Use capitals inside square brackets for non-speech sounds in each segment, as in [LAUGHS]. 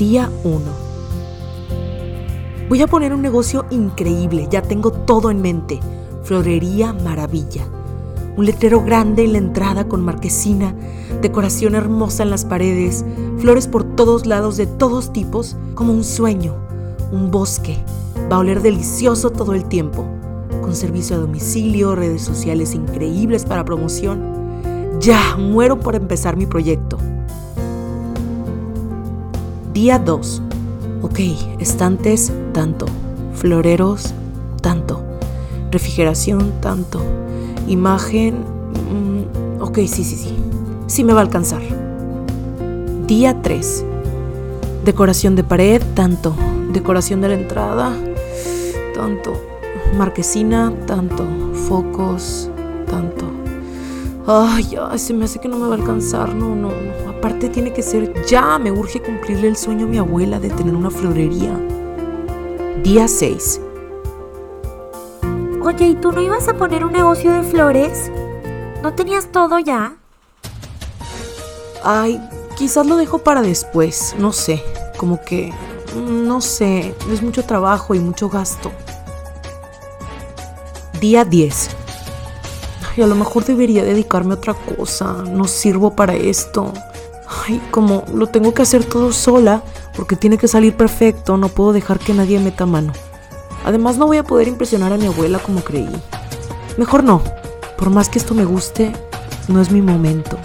Día 1. Voy a poner un negocio increíble, ya tengo todo en mente. Florería Maravilla. Un letrero grande en la entrada con marquesina, decoración hermosa en las paredes, flores por todos lados de todos tipos, como un sueño, un bosque. Va a oler delicioso todo el tiempo, con servicio a domicilio, redes sociales increíbles para promoción. Ya, muero por empezar mi proyecto. Día 2. Ok, estantes, tanto. Floreros, tanto. Refrigeración, tanto. Imagen, mm, ok, sí, sí, sí. Sí me va a alcanzar. Día 3. Decoración de pared, tanto. Decoración de la entrada, tanto. Marquesina, tanto. Focos, tanto. Ay, ya, se me hace que no me va a alcanzar. No, no, no. Aparte tiene que ser ya. Me urge cumplirle el sueño a mi abuela de tener una florería. Día 6. Oye, ¿y tú no ibas a poner un negocio de flores? ¿No tenías todo ya? Ay, quizás lo dejo para después. No sé. Como que... No sé. Es mucho trabajo y mucho gasto. Día 10. Ay, a lo mejor debería dedicarme a otra cosa. No sirvo para esto. Ay, como lo tengo que hacer todo sola, porque tiene que salir perfecto, no puedo dejar que nadie meta mano. Además no voy a poder impresionar a mi abuela como creí. Mejor no, por más que esto me guste, no es mi momento.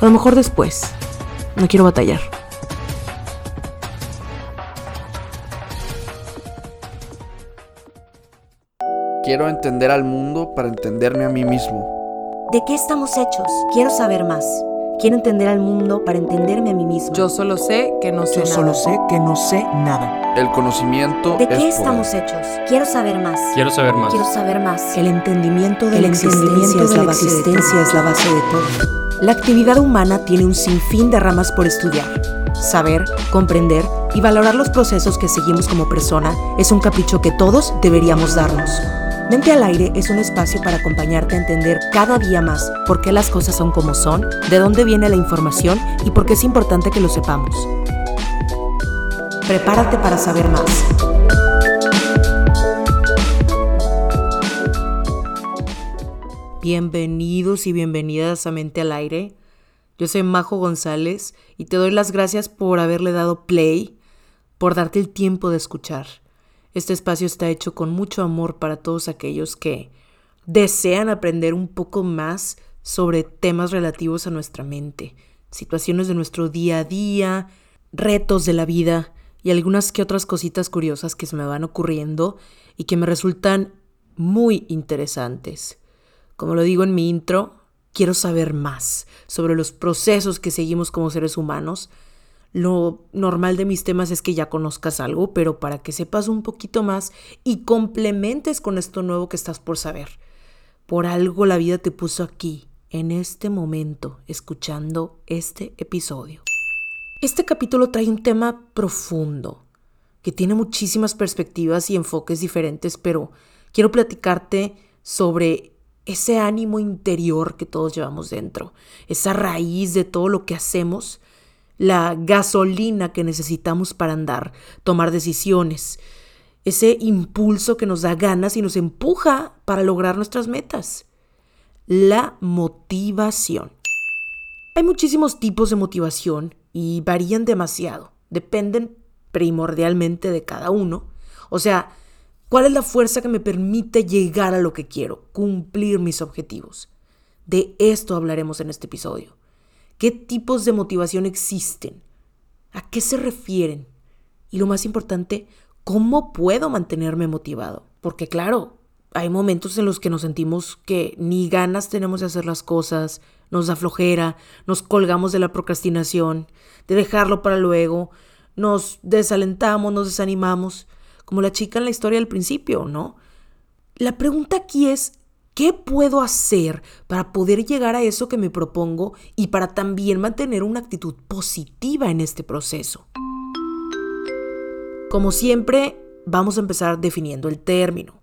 A lo mejor después. No quiero batallar. Quiero entender al mundo para entenderme a mí mismo. ¿De qué estamos hechos? Quiero saber más. Quiero entender al mundo para entenderme a mí mismo. Yo solo sé que no sé Yo nada. solo sé que no sé nada. El conocimiento ¿De es qué poder. estamos hechos? Quiero saber más. Quiero saber más. Quiero saber más. El entendimiento de El la existencia es de la base existencia es la base de todo. La actividad humana tiene un sinfín de ramas por estudiar. Saber, comprender y valorar los procesos que seguimos como persona es un capricho que todos deberíamos darnos. Mente al aire es un espacio para acompañarte a entender cada día más por qué las cosas son como son, de dónde viene la información y por qué es importante que lo sepamos. Prepárate para saber más. Bienvenidos y bienvenidas a Mente al Aire. Yo soy Majo González y te doy las gracias por haberle dado play, por darte el tiempo de escuchar. Este espacio está hecho con mucho amor para todos aquellos que desean aprender un poco más sobre temas relativos a nuestra mente, situaciones de nuestro día a día, retos de la vida y algunas que otras cositas curiosas que se me van ocurriendo y que me resultan muy interesantes. Como lo digo en mi intro, quiero saber más sobre los procesos que seguimos como seres humanos. Lo normal de mis temas es que ya conozcas algo, pero para que sepas un poquito más y complementes con esto nuevo que estás por saber. Por algo la vida te puso aquí, en este momento, escuchando este episodio. Este capítulo trae un tema profundo, que tiene muchísimas perspectivas y enfoques diferentes, pero quiero platicarte sobre ese ánimo interior que todos llevamos dentro, esa raíz de todo lo que hacemos, la gasolina que necesitamos para andar, tomar decisiones, ese impulso que nos da ganas y nos empuja para lograr nuestras metas. La motivación. Hay muchísimos tipos de motivación y varían demasiado, dependen primordialmente de cada uno. O sea, ¿Cuál es la fuerza que me permite llegar a lo que quiero, cumplir mis objetivos? De esto hablaremos en este episodio. ¿Qué tipos de motivación existen? ¿A qué se refieren? Y lo más importante, ¿cómo puedo mantenerme motivado? Porque claro, hay momentos en los que nos sentimos que ni ganas tenemos de hacer las cosas, nos da flojera, nos colgamos de la procrastinación, de dejarlo para luego, nos desalentamos, nos desanimamos como la chica en la historia del principio, ¿no? La pregunta aquí es, ¿qué puedo hacer para poder llegar a eso que me propongo y para también mantener una actitud positiva en este proceso? Como siempre, vamos a empezar definiendo el término.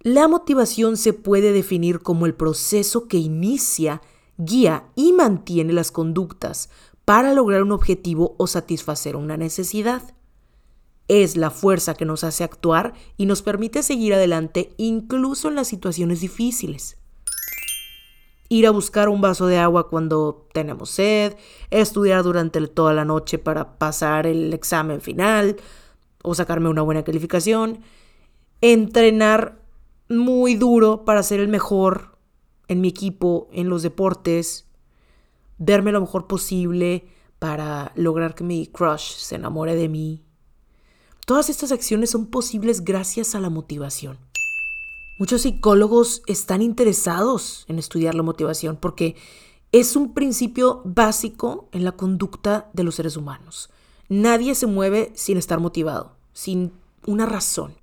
La motivación se puede definir como el proceso que inicia, guía y mantiene las conductas, para lograr un objetivo o satisfacer una necesidad. Es la fuerza que nos hace actuar y nos permite seguir adelante incluso en las situaciones difíciles. Ir a buscar un vaso de agua cuando tenemos sed, estudiar durante toda la noche para pasar el examen final o sacarme una buena calificación, entrenar muy duro para ser el mejor en mi equipo, en los deportes, verme lo mejor posible para lograr que mi crush se enamore de mí. Todas estas acciones son posibles gracias a la motivación. Muchos psicólogos están interesados en estudiar la motivación porque es un principio básico en la conducta de los seres humanos. Nadie se mueve sin estar motivado, sin una razón.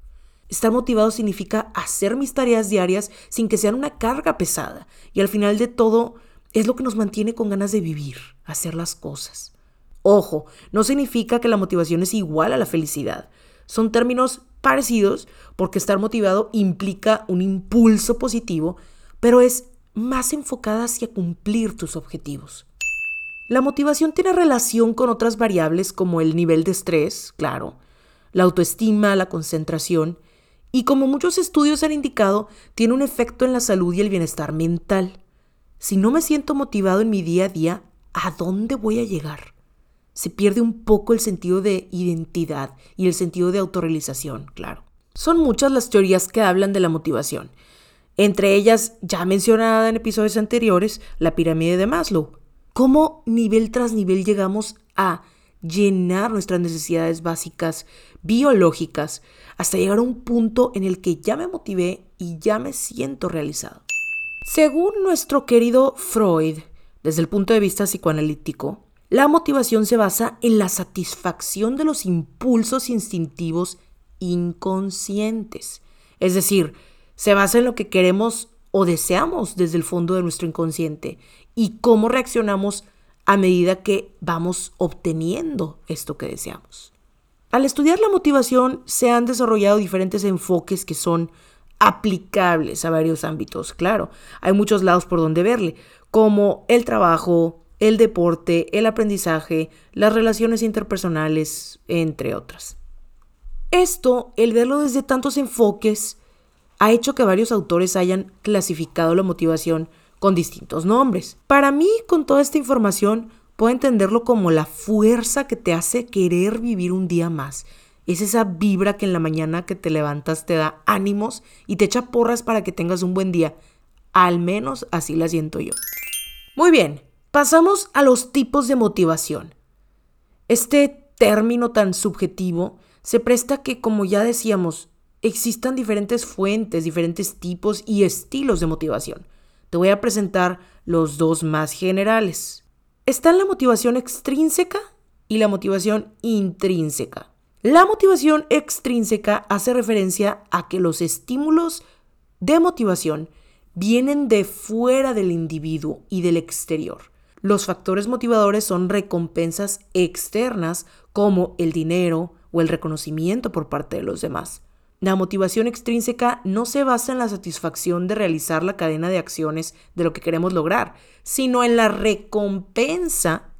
Estar motivado significa hacer mis tareas diarias sin que sean una carga pesada y al final de todo es lo que nos mantiene con ganas de vivir, hacer las cosas. Ojo, no significa que la motivación es igual a la felicidad. Son términos parecidos porque estar motivado implica un impulso positivo, pero es más enfocada hacia cumplir tus objetivos. La motivación tiene relación con otras variables como el nivel de estrés, claro, la autoestima, la concentración, y como muchos estudios han indicado, tiene un efecto en la salud y el bienestar mental. Si no me siento motivado en mi día a día, ¿a dónde voy a llegar? Se pierde un poco el sentido de identidad y el sentido de autorrealización, claro. Son muchas las teorías que hablan de la motivación. Entre ellas, ya mencionada en episodios anteriores, la pirámide de Maslow. ¿Cómo nivel tras nivel llegamos a llenar nuestras necesidades básicas biológicas hasta llegar a un punto en el que ya me motivé y ya me siento realizado? Según nuestro querido Freud, desde el punto de vista psicoanalítico, la motivación se basa en la satisfacción de los impulsos instintivos inconscientes. Es decir, se basa en lo que queremos o deseamos desde el fondo de nuestro inconsciente y cómo reaccionamos a medida que vamos obteniendo esto que deseamos. Al estudiar la motivación se han desarrollado diferentes enfoques que son aplicables a varios ámbitos, claro. Hay muchos lados por donde verle, como el trabajo, el deporte, el aprendizaje, las relaciones interpersonales, entre otras. Esto, el verlo desde tantos enfoques, ha hecho que varios autores hayan clasificado la motivación con distintos nombres. Para mí, con toda esta información, puedo entenderlo como la fuerza que te hace querer vivir un día más es esa vibra que en la mañana que te levantas te da ánimos y te echa porras para que tengas un buen día. Al menos así la siento yo. Muy bien, pasamos a los tipos de motivación. Este término tan subjetivo se presta que, como ya decíamos, existan diferentes fuentes, diferentes tipos y estilos de motivación. Te voy a presentar los dos más generales. Están la motivación extrínseca y la motivación intrínseca. La motivación extrínseca hace referencia a que los estímulos de motivación vienen de fuera del individuo y del exterior. Los factores motivadores son recompensas externas como el dinero o el reconocimiento por parte de los demás. La motivación extrínseca no se basa en la satisfacción de realizar la cadena de acciones de lo que queremos lograr, sino en la recompensa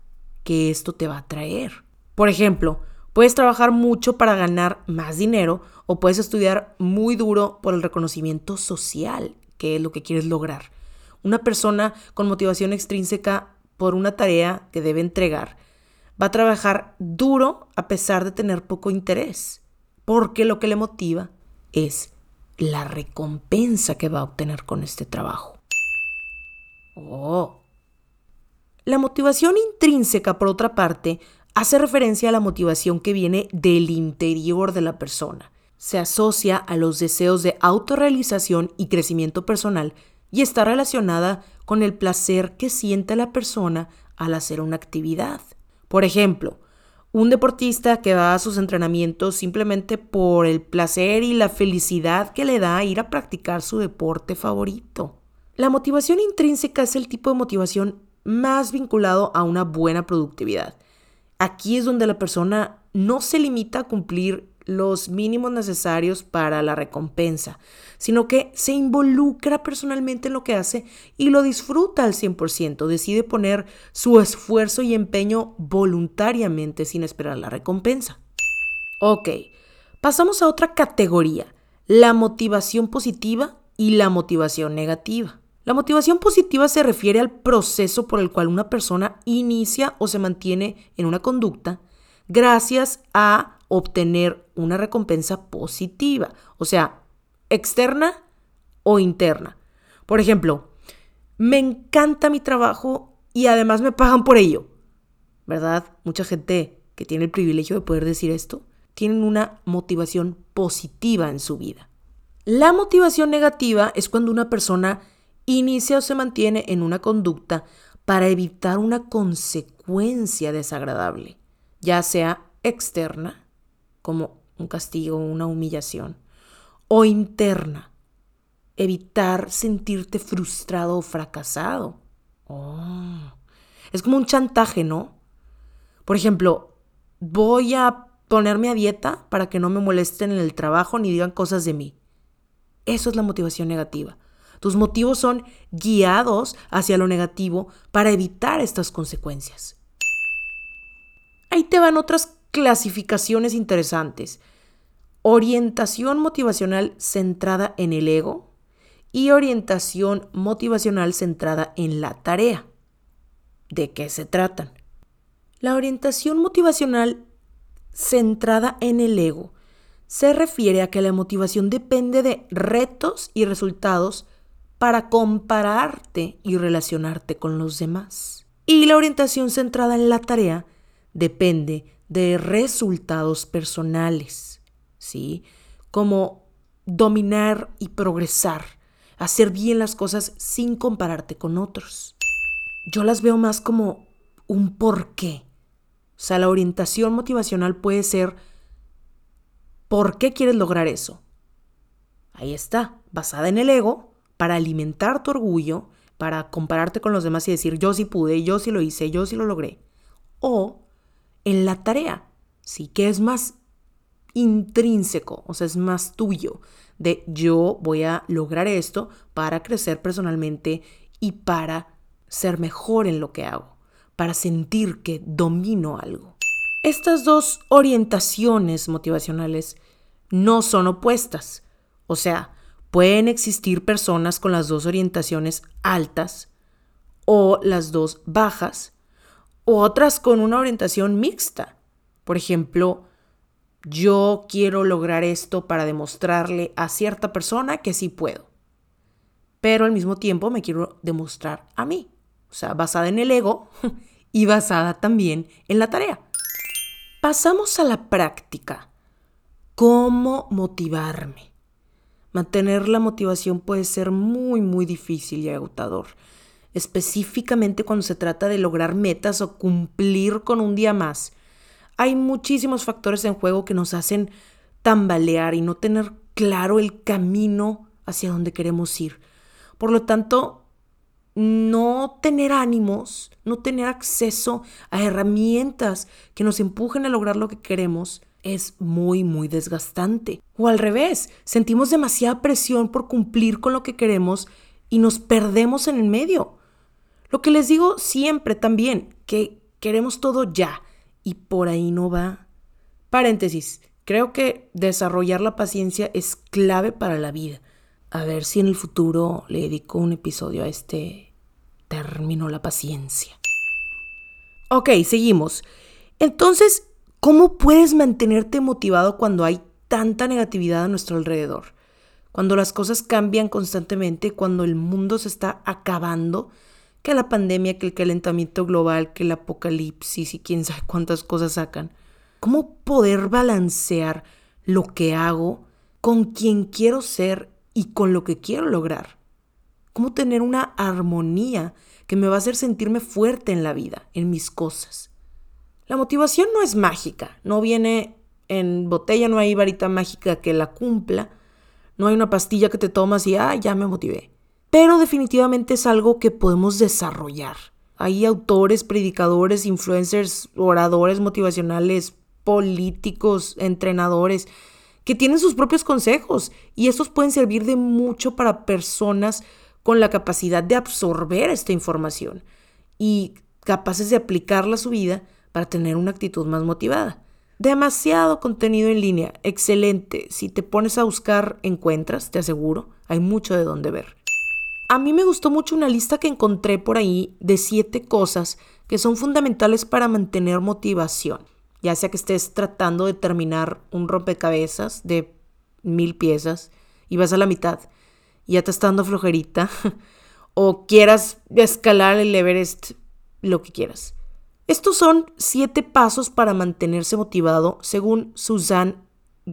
que esto te va a traer. Por ejemplo, Puedes trabajar mucho para ganar más dinero o puedes estudiar muy duro por el reconocimiento social, que es lo que quieres lograr. Una persona con motivación extrínseca por una tarea que debe entregar va a trabajar duro a pesar de tener poco interés, porque lo que le motiva es la recompensa que va a obtener con este trabajo. Oh. La motivación intrínseca, por otra parte, hace referencia a la motivación que viene del interior de la persona. Se asocia a los deseos de autorrealización y crecimiento personal y está relacionada con el placer que siente la persona al hacer una actividad. Por ejemplo, un deportista que va a sus entrenamientos simplemente por el placer y la felicidad que le da ir a practicar su deporte favorito. La motivación intrínseca es el tipo de motivación más vinculado a una buena productividad Aquí es donde la persona no se limita a cumplir los mínimos necesarios para la recompensa, sino que se involucra personalmente en lo que hace y lo disfruta al 100%, decide poner su esfuerzo y empeño voluntariamente sin esperar la recompensa. Ok, pasamos a otra categoría, la motivación positiva y la motivación negativa. La motivación positiva se refiere al proceso por el cual una persona inicia o se mantiene en una conducta gracias a obtener una recompensa positiva, o sea, externa o interna. Por ejemplo, me encanta mi trabajo y además me pagan por ello. ¿Verdad? Mucha gente que tiene el privilegio de poder decir esto, tienen una motivación positiva en su vida. La motivación negativa es cuando una persona inicia o se mantiene en una conducta para evitar una consecuencia desagradable, ya sea externa, como un castigo una humillación, o interna, evitar sentirte frustrado o fracasado. Oh. Es como un chantaje, ¿no? Por ejemplo, voy a ponerme a dieta para que no me molesten en el trabajo ni digan cosas de mí. Eso es la motivación negativa. Tus motivos son guiados hacia lo negativo para evitar estas consecuencias. Ahí te van otras clasificaciones interesantes. Orientación motivacional centrada en el ego y orientación motivacional centrada en la tarea. ¿De qué se tratan? La orientación motivacional centrada en el ego se refiere a que la motivación depende de retos y resultados para compararte y relacionarte con los demás. Y la orientación centrada en la tarea depende de resultados personales, ¿sí? Como dominar y progresar, hacer bien las cosas sin compararte con otros. Yo las veo más como un porqué. O sea, la orientación motivacional puede ser ¿por qué quieres lograr eso? Ahí está, basada en el ego, para alimentar tu orgullo, para compararte con los demás y decir yo sí pude, yo sí lo hice, yo sí lo logré. O en la tarea, sí que es más intrínseco, o sea, es más tuyo, de yo voy a lograr esto para crecer personalmente y para ser mejor en lo que hago, para sentir que domino algo. Estas dos orientaciones motivacionales no son opuestas, o sea, pueden existir personas con las dos orientaciones altas o las dos bajas, otras con una orientación mixta. Por ejemplo, yo quiero lograr esto para demostrarle a cierta persona que sí puedo, pero al mismo tiempo me quiero demostrar a mí, o sea, basada en el ego [LAUGHS] y basada también en la tarea. Pasamos a la práctica. ¿Cómo motivarme? Mantener la motivación puede ser muy, muy difícil y agotador específicamente cuando se trata de lograr metas o cumplir con un día más. Hay muchísimos factores en juego que nos hacen tambalear y no tener claro el camino hacia donde queremos ir. Por lo tanto, no tener ánimos, no tener acceso a herramientas que nos empujen a lograr lo que queremos es muy, muy desgastante. O al revés, sentimos demasiada presión por cumplir con lo que queremos y nos perdemos en el medio. Lo que les digo siempre también, que queremos todo ya y por ahí no va. Paréntesis, creo que desarrollar la paciencia es clave para la vida. A ver si en el futuro le dedico un episodio a este término, la paciencia. Ok, seguimos. Entonces, ¿cómo puedes mantenerte motivado cuando hay tanta negatividad a nuestro alrededor? Cuando las cosas cambian constantemente, cuando el mundo se está acabando, que la pandemia, que el calentamiento global, que el apocalipsis y quién sabe cuántas cosas sacan. ¿Cómo poder balancear lo que hago con quien quiero ser y con lo que quiero lograr? ¿Cómo tener una armonía que me va a hacer sentirme fuerte en la vida, en mis cosas? La motivación no es mágica, no viene en botella, no hay varita mágica que la cumpla, no hay una pastilla que te tomas y, ah, ya me motivé pero definitivamente es algo que podemos desarrollar. Hay autores, predicadores, influencers, oradores motivacionales políticos, entrenadores, que tienen sus propios consejos y estos pueden servir de mucho para personas con la capacidad de absorber esta información y capaces de aplicarla a su vida para tener una actitud más motivada. Demasiado contenido en línea, excelente. Si te pones a buscar, encuentras, te aseguro, hay mucho de dónde ver. A mí me gustó mucho una lista que encontré por ahí de siete cosas que son fundamentales para mantener motivación, ya sea que estés tratando de terminar un rompecabezas de mil piezas y vas a la mitad y ya te está dando flojerita, [LAUGHS] o quieras escalar el Everest, lo que quieras. Estos son siete pasos para mantenerse motivado según Suzanne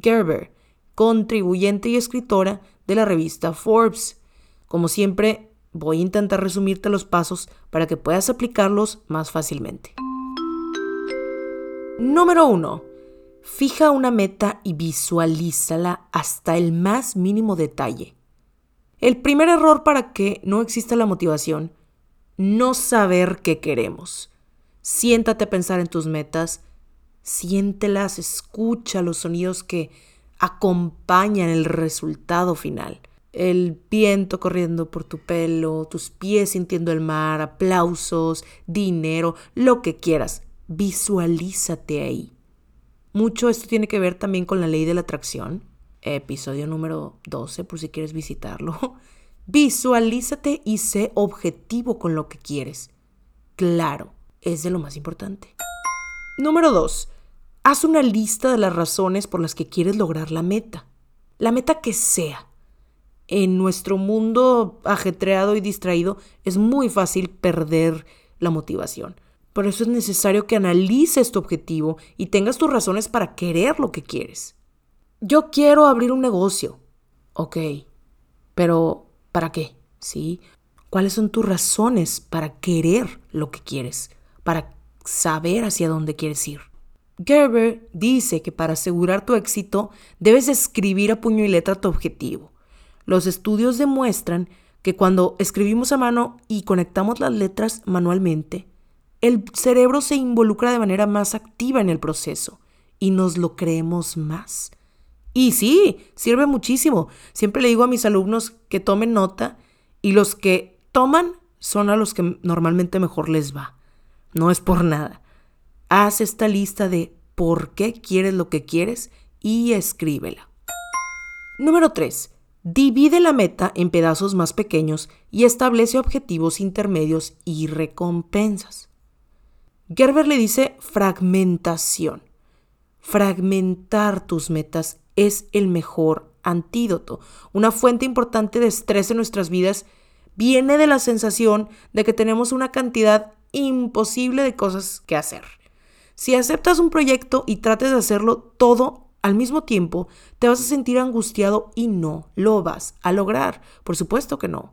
Gerber, contribuyente y escritora de la revista Forbes. Como siempre, voy a intentar resumirte los pasos para que puedas aplicarlos más fácilmente. Número 1. Fija una meta y visualízala hasta el más mínimo detalle. El primer error para que no exista la motivación, no saber qué queremos. Siéntate a pensar en tus metas, siéntelas, escucha los sonidos que acompañan el resultado final el viento corriendo por tu pelo, tus pies sintiendo el mar, aplausos, dinero, lo que quieras. Visualízate ahí. Mucho esto tiene que ver también con la ley de la atracción, episodio número 12 por si quieres visitarlo. [LAUGHS] Visualízate y sé objetivo con lo que quieres. Claro, es de lo más importante. Número 2. Haz una lista de las razones por las que quieres lograr la meta. La meta que sea en nuestro mundo ajetreado y distraído es muy fácil perder la motivación. Por eso es necesario que analices tu objetivo y tengas tus razones para querer lo que quieres. Yo quiero abrir un negocio. Ok, pero ¿para qué? ¿Sí? ¿Cuáles son tus razones para querer lo que quieres? Para saber hacia dónde quieres ir. Gerber dice que para asegurar tu éxito debes escribir a puño y letra tu objetivo. Los estudios demuestran que cuando escribimos a mano y conectamos las letras manualmente, el cerebro se involucra de manera más activa en el proceso y nos lo creemos más. Y sí, sirve muchísimo. Siempre le digo a mis alumnos que tomen nota y los que toman son a los que normalmente mejor les va. No es por nada. Haz esta lista de por qué quieres lo que quieres y escríbela. Número 3. Divide la meta en pedazos más pequeños y establece objetivos intermedios y recompensas. Gerber le dice fragmentación. Fragmentar tus metas es el mejor antídoto. Una fuente importante de estrés en nuestras vidas viene de la sensación de que tenemos una cantidad imposible de cosas que hacer. Si aceptas un proyecto y trates de hacerlo todo al mismo tiempo, te vas a sentir angustiado y no lo vas a lograr. Por supuesto que no.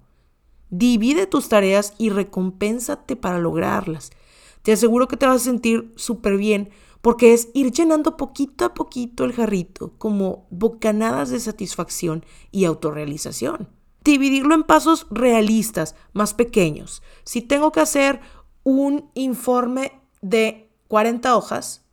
Divide tus tareas y recompénsate para lograrlas. Te aseguro que te vas a sentir súper bien porque es ir llenando poquito a poquito el jarrito como bocanadas de satisfacción y autorrealización. Dividirlo en pasos realistas, más pequeños. Si tengo que hacer un informe de 40 hojas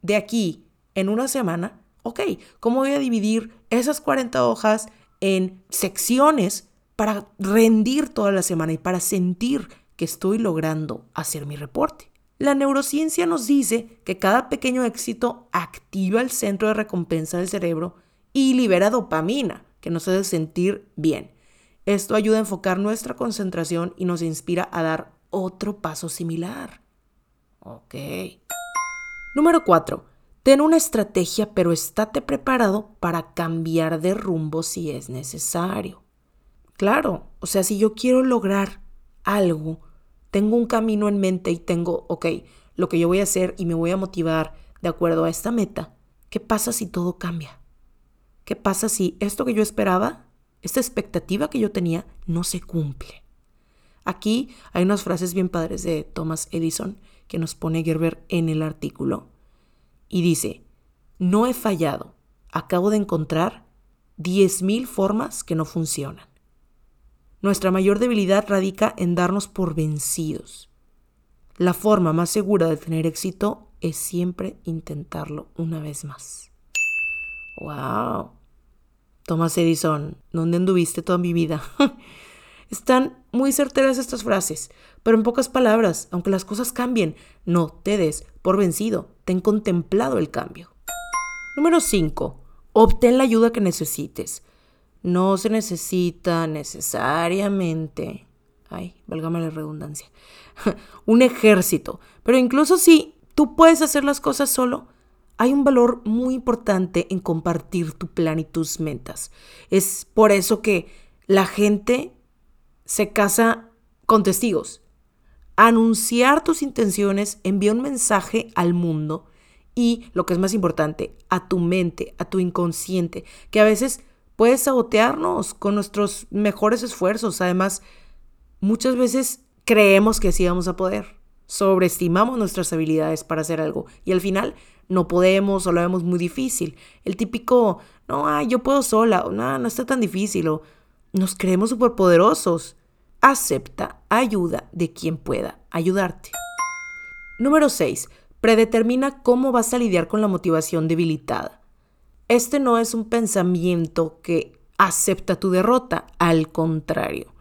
de aquí en una semana, ok, ¿cómo voy a dividir esas 40 hojas en secciones para rendir toda la semana y para sentir que estoy logrando hacer mi reporte? La neurociencia nos dice que cada pequeño éxito activa el centro de recompensa del cerebro y libera dopamina, que nos hace sentir bien. Esto ayuda a enfocar nuestra concentración y nos inspira a dar otro paso similar. Ok. Número 4. Ten una estrategia, pero estate preparado para cambiar de rumbo si es necesario. Claro, o sea, si yo quiero lograr algo, tengo un camino en mente y tengo, ok, lo que yo voy a hacer y me voy a motivar de acuerdo a esta meta, ¿qué pasa si todo cambia? ¿Qué pasa si esto que yo esperaba, esta expectativa que yo tenía, no se cumple? Aquí hay unas frases bien padres de Thomas Edison que nos pone Gerber en el artículo y dice, no he fallado, acabo de encontrar 10.000 formas que no funcionan. Nuestra mayor debilidad radica en darnos por vencidos. La forma más segura de tener éxito es siempre intentarlo una vez más. ¡Wow! Thomas Edison, ¿dónde anduviste toda mi vida? [LAUGHS] Están muy certeras estas frases, pero en pocas palabras, aunque las cosas cambien, no te des por vencido, ten contemplado el cambio. Número 5. Obtén la ayuda que necesites. No se necesita necesariamente, ay, válgame la redundancia, [LAUGHS] un ejército, pero incluso si tú puedes hacer las cosas solo, hay un valor muy importante en compartir tu plan y tus metas. Es por eso que la gente se casa con testigos. Anunciar tus intenciones envía un mensaje al mundo y, lo que es más importante, a tu mente, a tu inconsciente, que a veces puede sabotearnos con nuestros mejores esfuerzos. Además, muchas veces creemos que sí vamos a poder. Sobreestimamos nuestras habilidades para hacer algo y al final no podemos o lo vemos muy difícil. El típico, no, yo puedo sola, no, no está tan difícil, o nos creemos superpoderosos acepta ayuda de quien pueda ayudarte. Número 6. Predetermina cómo vas a lidiar con la motivación debilitada. Este no es un pensamiento que acepta tu derrota, al contrario.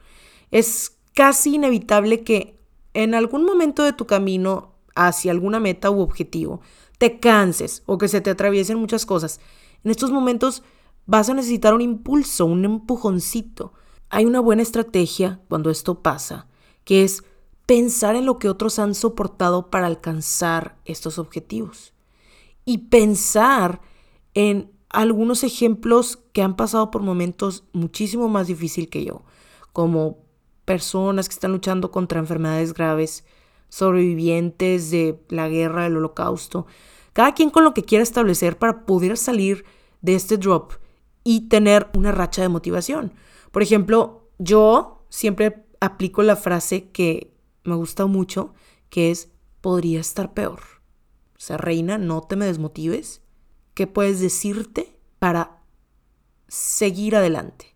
Es casi inevitable que en algún momento de tu camino hacia alguna meta u objetivo te canses o que se te atraviesen muchas cosas. En estos momentos vas a necesitar un impulso, un empujoncito hay una buena estrategia cuando esto pasa, que es pensar en lo que otros han soportado para alcanzar estos objetivos y pensar en algunos ejemplos que han pasado por momentos muchísimo más difíciles que yo, como personas que están luchando contra enfermedades graves, sobrevivientes de la guerra, del holocausto, cada quien con lo que quiera establecer para poder salir de este drop y tener una racha de motivación. Por ejemplo, yo siempre aplico la frase que me gusta mucho, que es, podría estar peor. O sea, reina, no te me desmotives. ¿Qué puedes decirte para seguir adelante?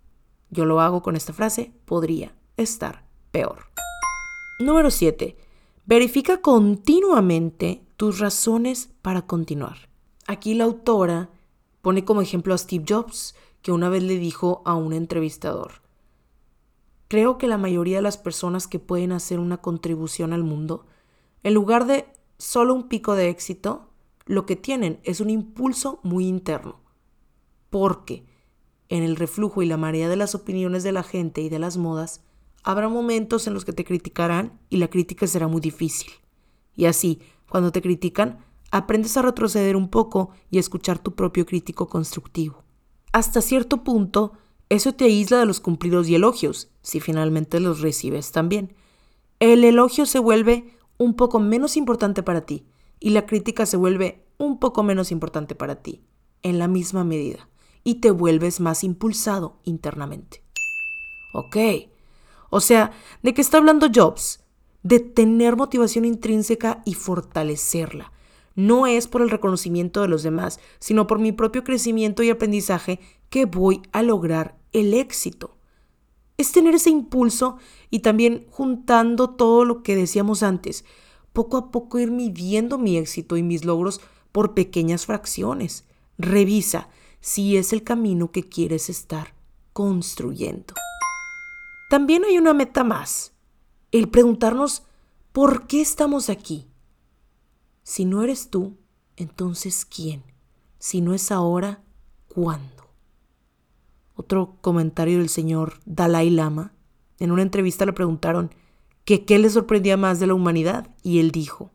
Yo lo hago con esta frase, podría estar peor. Número 7. Verifica continuamente tus razones para continuar. Aquí la autora pone como ejemplo a Steve Jobs, que una vez le dijo a un entrevistador, creo que la mayoría de las personas que pueden hacer una contribución al mundo, en lugar de solo un pico de éxito, lo que tienen es un impulso muy interno. Porque en el reflujo y la marea de las opiniones de la gente y de las modas, habrá momentos en los que te criticarán y la crítica será muy difícil. Y así, cuando te critican, aprendes a retroceder un poco y a escuchar tu propio crítico constructivo hasta cierto punto, eso te aísla de los cumplidos y elogios, si finalmente los recibes también. El elogio se vuelve un poco menos importante para ti y la crítica se vuelve un poco menos importante para ti, en la misma medida, y te vuelves más impulsado internamente. Ok, o sea, ¿de qué está hablando Jobs? De tener motivación intrínseca y fortalecerla no es por el reconocimiento de los demás, sino por mi propio crecimiento y aprendizaje que voy a lograr el éxito. Es tener ese impulso y también juntando todo lo que decíamos antes, poco a poco ir midiendo mi éxito y mis logros por pequeñas fracciones. Revisa si es el camino que quieres estar construyendo. También hay una meta más, el preguntarnos por qué estamos aquí. Si no eres tú, entonces ¿quién? Si no es ahora, ¿cuándo? Otro comentario del señor Dalai Lama. En una entrevista le preguntaron qué le sorprendía más de la humanidad y él dijo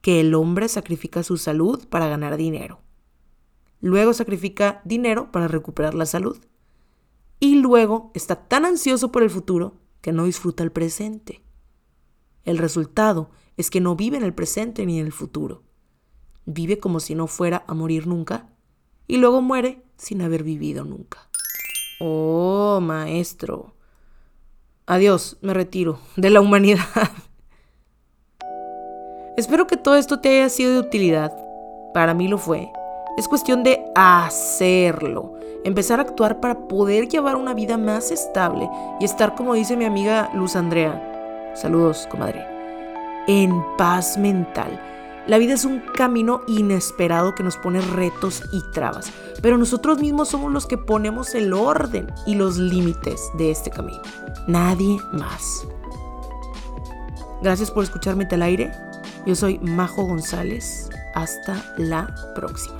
que el hombre sacrifica su salud para ganar dinero. Luego sacrifica dinero para recuperar la salud. Y luego está tan ansioso por el futuro que no disfruta el presente. El resultado es que no vive en el presente ni en el futuro. Vive como si no fuera a morir nunca y luego muere sin haber vivido nunca. Oh, maestro. Adiós, me retiro de la humanidad. [LAUGHS] Espero que todo esto te haya sido de utilidad. Para mí lo fue. Es cuestión de hacerlo. Empezar a actuar para poder llevar una vida más estable y estar, como dice mi amiga Luz Andrea. Saludos, comadre en paz mental. La vida es un camino inesperado que nos pone retos y trabas, pero nosotros mismos somos los que ponemos el orden y los límites de este camino. Nadie más. Gracias por escucharme al aire. Yo soy Majo González. Hasta la próxima.